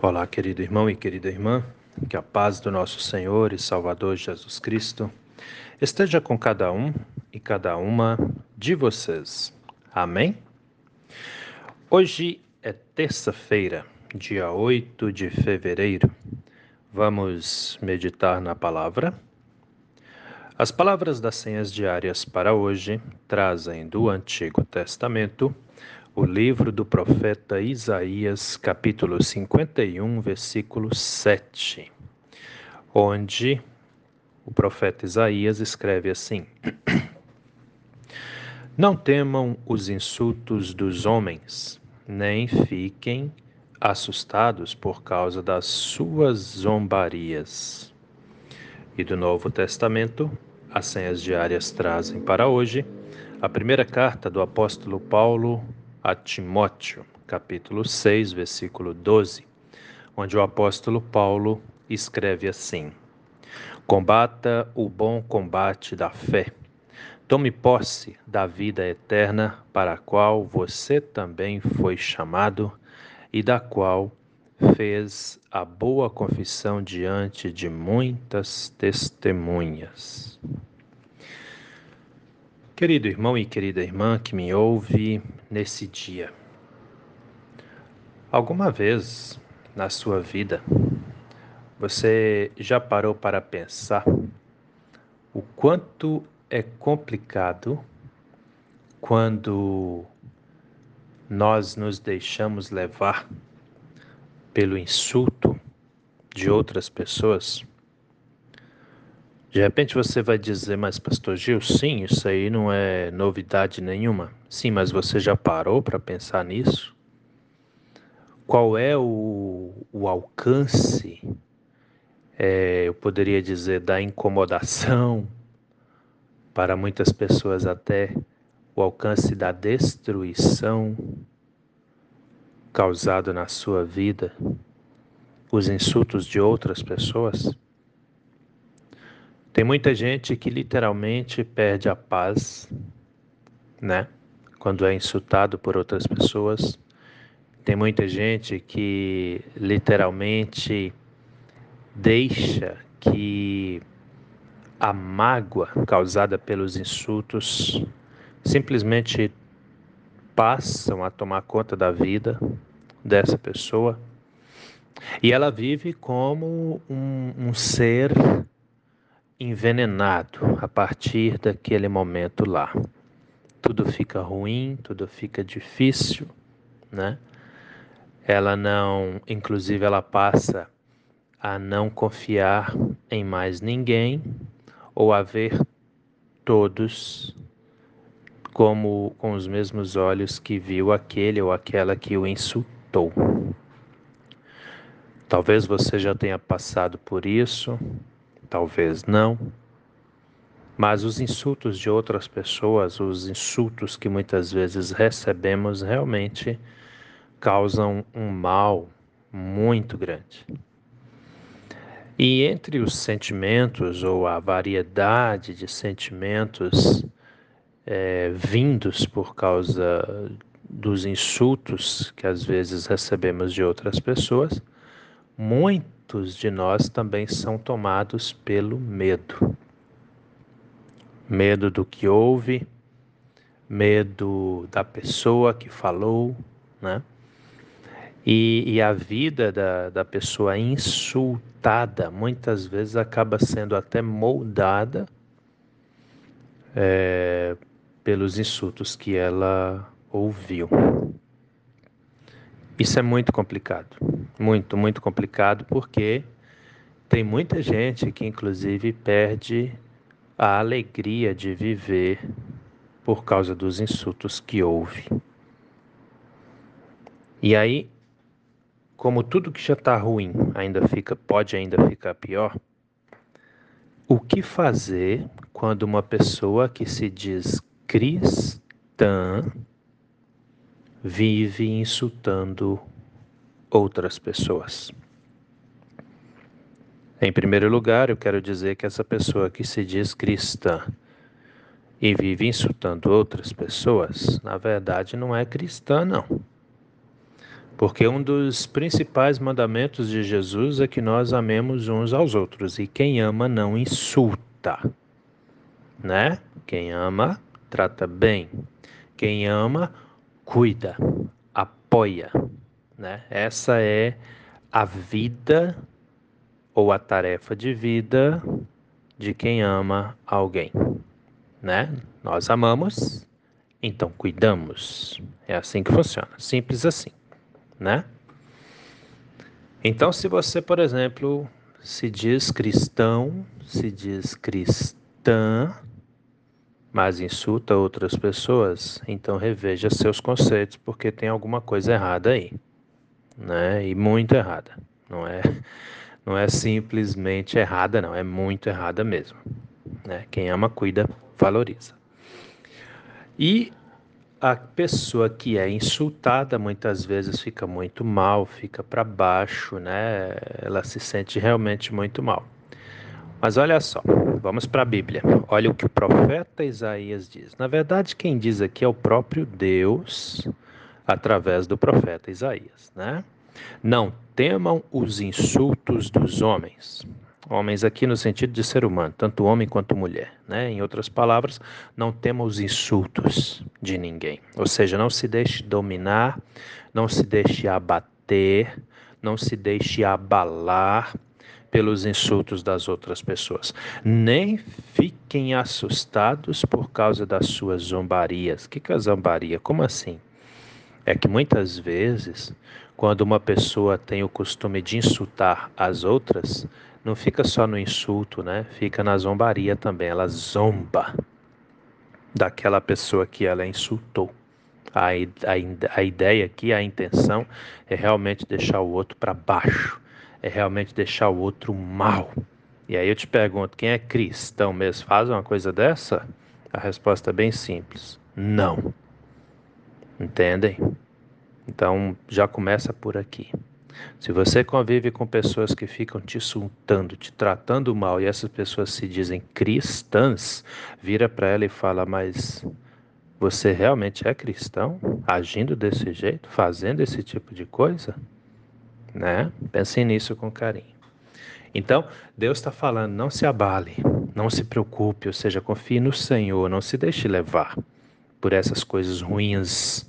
Olá, querido irmão e querida irmã, que a paz do nosso Senhor e Salvador Jesus Cristo esteja com cada um e cada uma de vocês. Amém? Hoje é terça-feira, dia 8 de fevereiro. Vamos meditar na palavra. As palavras das senhas diárias para hoje trazem do Antigo Testamento o livro do profeta Isaías, capítulo 51, versículo 7, onde o profeta Isaías escreve assim: Não temam os insultos dos homens, nem fiquem assustados por causa das suas zombarias. E do Novo Testamento, as senhas diárias trazem para hoje a primeira carta do apóstolo Paulo a Timóteo, capítulo 6, versículo 12, onde o apóstolo Paulo escreve assim: Combata o bom combate da fé. Tome posse da vida eterna para a qual você também foi chamado e da qual fez a boa confissão diante de muitas testemunhas. Querido irmão e querida irmã que me ouve nesse dia, alguma vez na sua vida você já parou para pensar o quanto é complicado quando nós nos deixamos levar pelo insulto de outras pessoas? De repente você vai dizer, mas Pastor Gil, sim, isso aí não é novidade nenhuma. Sim, mas você já parou para pensar nisso? Qual é o, o alcance, é, eu poderia dizer, da incomodação, para muitas pessoas até o alcance da destruição causado na sua vida, os insultos de outras pessoas? Tem muita gente que literalmente perde a paz, né? Quando é insultado por outras pessoas. Tem muita gente que literalmente deixa que a mágoa causada pelos insultos simplesmente passam a tomar conta da vida dessa pessoa e ela vive como um, um ser envenenado a partir daquele momento lá. Tudo fica ruim, tudo fica difícil, né? Ela não, inclusive ela passa a não confiar em mais ninguém ou a ver todos como com os mesmos olhos que viu aquele ou aquela que o insultou. Talvez você já tenha passado por isso, talvez não. Mas os insultos de outras pessoas, os insultos que muitas vezes recebemos, realmente causam um mal muito grande. E entre os sentimentos, ou a variedade de sentimentos é, vindos por causa dos insultos que às vezes recebemos de outras pessoas, muito muitos de nós também são tomados pelo medo. Medo do que houve, medo da pessoa que falou, né? E, e a vida da, da pessoa insultada muitas vezes acaba sendo até moldada é, pelos insultos que ela ouviu. Isso é muito complicado muito, muito complicado, porque tem muita gente que, inclusive, perde a alegria de viver por causa dos insultos que houve. E aí, como tudo que já está ruim ainda fica, pode ainda ficar pior, o que fazer quando uma pessoa que se diz cristã vive insultando outras pessoas. Em primeiro lugar, eu quero dizer que essa pessoa que se diz cristã e vive insultando outras pessoas, na verdade não é cristã, não. Porque um dos principais mandamentos de Jesus é que nós amemos uns aos outros. E quem ama não insulta, né? Quem ama, trata bem. Quem ama, cuida, apoia, né? Essa é a vida ou a tarefa de vida de quem ama alguém, né? Nós amamos, então cuidamos. É assim que funciona, simples assim, né? Então, se você, por exemplo, se diz cristão, se diz cristã, mas insulta outras pessoas, então reveja seus conceitos, porque tem alguma coisa errada aí, né? E muito errada. Não é, não é simplesmente errada, não, é muito errada mesmo. Né? Quem ama, cuida, valoriza. E a pessoa que é insultada muitas vezes fica muito mal, fica para baixo, né? Ela se sente realmente muito mal. Mas olha só, vamos para a Bíblia. Olha o que o profeta Isaías diz. Na verdade, quem diz aqui é o próprio Deus através do profeta Isaías, né? Não temam os insultos dos homens. Homens aqui no sentido de ser humano, tanto homem quanto mulher, né? Em outras palavras, não temam os insultos de ninguém. Ou seja, não se deixe dominar, não se deixe abater, não se deixe abalar pelos insultos das outras pessoas. Nem fiquem assustados por causa das suas zombarias. O que é zombaria? Como assim? É que muitas vezes, quando uma pessoa tem o costume de insultar as outras, não fica só no insulto, né? Fica na zombaria também. Ela zomba daquela pessoa que ela insultou. A, a, a ideia aqui, a intenção é realmente deixar o outro para baixo, é realmente deixar o outro mal. E aí eu te pergunto, quem é cristão mesmo faz uma coisa dessa? A resposta é bem simples: não. Entendem? Então já começa por aqui. Se você convive com pessoas que ficam te insultando, te tratando mal e essas pessoas se dizem cristãs, vira para ela e fala: Mas você realmente é cristão? Agindo desse jeito? Fazendo esse tipo de coisa? Né? Pense nisso com carinho. Então, Deus está falando: não se abale, não se preocupe, ou seja, confie no Senhor, não se deixe levar por essas coisas ruins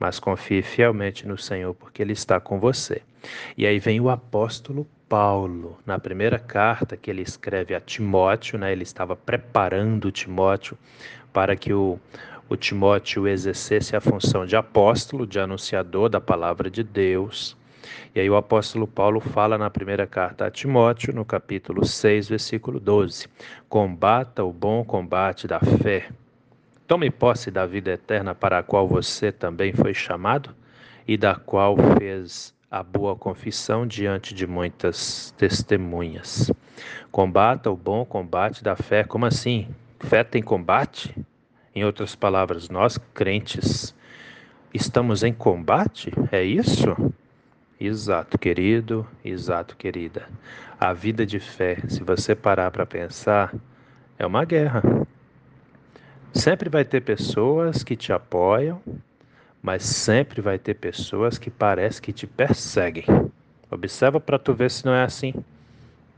mas confie fielmente no Senhor, porque Ele está com você. E aí vem o apóstolo Paulo, na primeira carta que ele escreve a Timóteo, né, ele estava preparando Timóteo para que o, o Timóteo exercesse a função de apóstolo, de anunciador da palavra de Deus. E aí o apóstolo Paulo fala na primeira carta a Timóteo, no capítulo 6, versículo 12: Combata o bom combate da fé Tome posse da vida eterna para a qual você também foi chamado e da qual fez a boa confissão diante de muitas testemunhas. Combata o bom combate da fé. Como assim? Fé tem combate? Em outras palavras, nós crentes estamos em combate? É isso? Exato, querido, exato, querida. A vida de fé, se você parar para pensar, é uma guerra. Sempre vai ter pessoas que te apoiam, mas sempre vai ter pessoas que parece que te perseguem. Observa para tu ver se não é assim,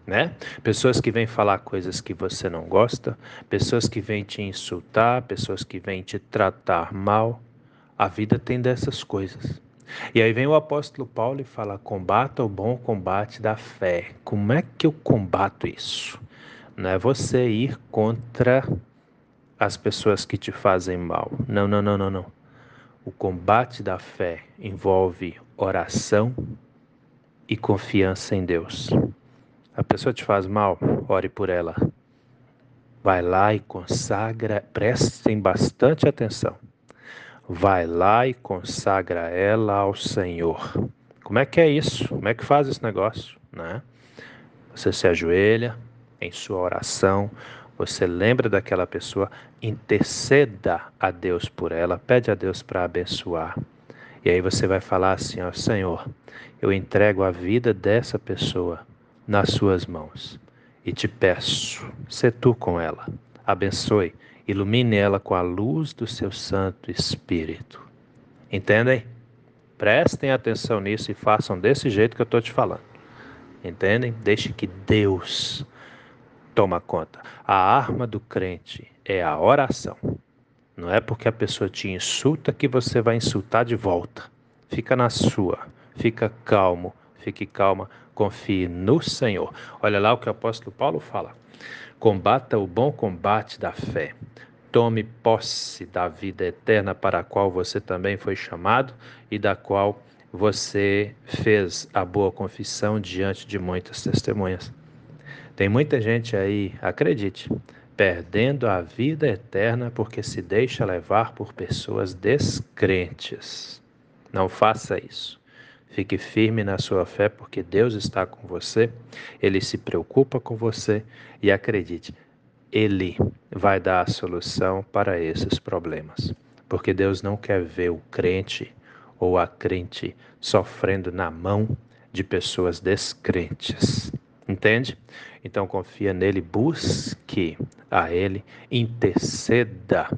né? Pessoas que vêm falar coisas que você não gosta, pessoas que vêm te insultar, pessoas que vêm te tratar mal. A vida tem dessas coisas. E aí vem o apóstolo Paulo e fala: combata o bom combate da fé. Como é que eu combato isso? Não é você ir contra as pessoas que te fazem mal. Não, não, não, não, não. O combate da fé envolve oração e confiança em Deus. A pessoa te faz mal, ore por ela. Vai lá e consagra, prestem bastante atenção. Vai lá e consagra ela ao Senhor. Como é que é isso? Como é que faz esse negócio, né? Você se ajoelha em sua oração, você lembra daquela pessoa, interceda a Deus por ela, pede a Deus para abençoar. E aí você vai falar assim, ó, Senhor, eu entrego a vida dessa pessoa nas suas mãos e te peço, se tu com ela, abençoe, ilumine ela com a luz do seu Santo Espírito. Entendem? Prestem atenção nisso e façam desse jeito que eu estou te falando. Entendem? Deixe que Deus toma conta. A arma do crente é a oração. Não é porque a pessoa te insulta que você vai insultar de volta. Fica na sua. Fica calmo. Fique calma. Confie no Senhor. Olha lá o que o apóstolo Paulo fala. Combata o bom combate da fé. Tome posse da vida eterna para a qual você também foi chamado e da qual você fez a boa confissão diante de muitas testemunhas. Tem muita gente aí, acredite, perdendo a vida eterna porque se deixa levar por pessoas descrentes. Não faça isso. Fique firme na sua fé porque Deus está com você, Ele se preocupa com você e acredite, Ele vai dar a solução para esses problemas. Porque Deus não quer ver o crente ou a crente sofrendo na mão de pessoas descrentes. Entende? Então confia nele, busque a ele, interceda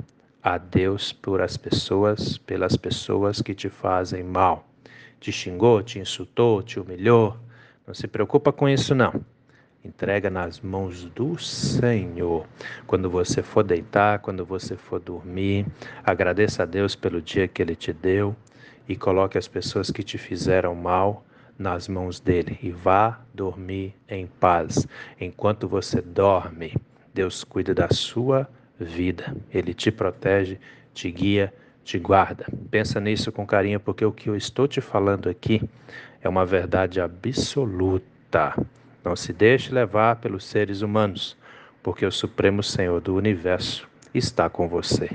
a Deus por as pessoas, pelas pessoas que te fazem mal. Te xingou, te insultou, te humilhou. Não se preocupa com isso não. Entrega nas mãos do Senhor. Quando você for deitar, quando você for dormir, agradeça a Deus pelo dia que ele te deu e coloque as pessoas que te fizeram mal nas mãos dele e vá dormir em paz. Enquanto você dorme, Deus cuida da sua vida. Ele te protege, te guia, te guarda. Pensa nisso com carinho, porque o que eu estou te falando aqui é uma verdade absoluta. Não se deixe levar pelos seres humanos, porque o Supremo Senhor do universo está com você.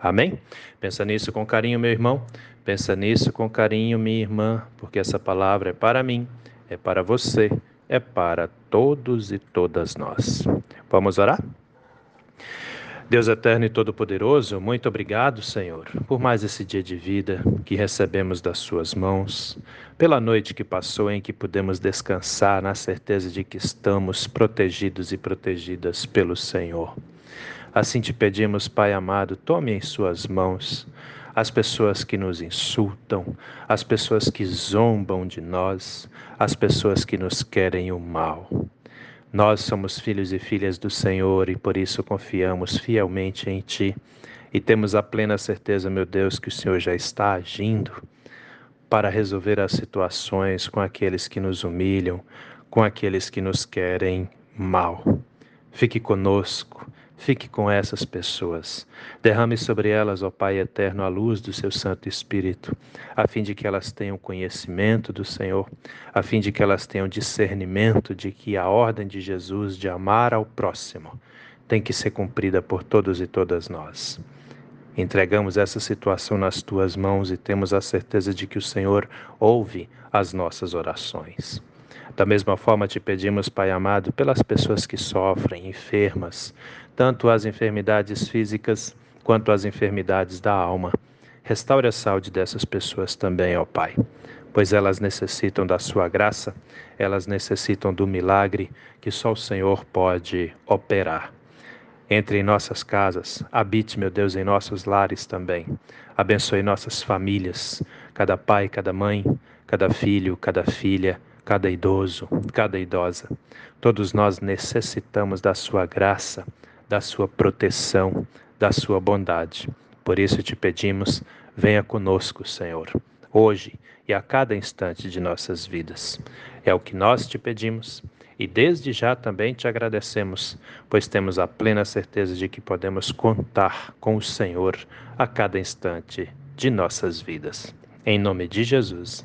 Amém? Pensa nisso com carinho, meu irmão. Pensa nisso com carinho, minha irmã, porque essa palavra é para mim, é para você, é para todos e todas nós. Vamos orar? Deus eterno e todo-poderoso, muito obrigado, Senhor, por mais esse dia de vida que recebemos das Suas mãos, pela noite que passou em que pudemos descansar na certeza de que estamos protegidos e protegidas pelo Senhor. Assim te pedimos, Pai amado, tome em Suas mãos as pessoas que nos insultam, as pessoas que zombam de nós, as pessoas que nos querem o mal. Nós somos filhos e filhas do Senhor e por isso confiamos fielmente em Ti e temos a plena certeza, meu Deus, que o Senhor já está agindo para resolver as situações com aqueles que nos humilham, com aqueles que nos querem mal. Fique conosco Fique com essas pessoas. Derrame sobre elas, ó Pai eterno, a luz do seu Santo Espírito, a fim de que elas tenham conhecimento do Senhor, a fim de que elas tenham discernimento de que a ordem de Jesus de amar ao próximo tem que ser cumprida por todos e todas nós. Entregamos essa situação nas tuas mãos e temos a certeza de que o Senhor ouve as nossas orações. Da mesma forma, te pedimos, Pai amado, pelas pessoas que sofrem, enfermas, tanto as enfermidades físicas quanto as enfermidades da alma. Restaure a saúde dessas pessoas também, ó Pai, pois elas necessitam da Sua graça, elas necessitam do milagre que só o Senhor pode operar. Entre em nossas casas, habite, meu Deus, em nossos lares também. Abençoe nossas famílias, cada pai, cada mãe, cada filho, cada filha cada idoso, cada idosa. Todos nós necessitamos da Sua graça, da Sua proteção, da Sua bondade. Por isso te pedimos, venha conosco, Senhor, hoje e a cada instante de nossas vidas. É o que nós te pedimos e desde já também te agradecemos, pois temos a plena certeza de que podemos contar com o Senhor a cada instante de nossas vidas. Em nome de Jesus.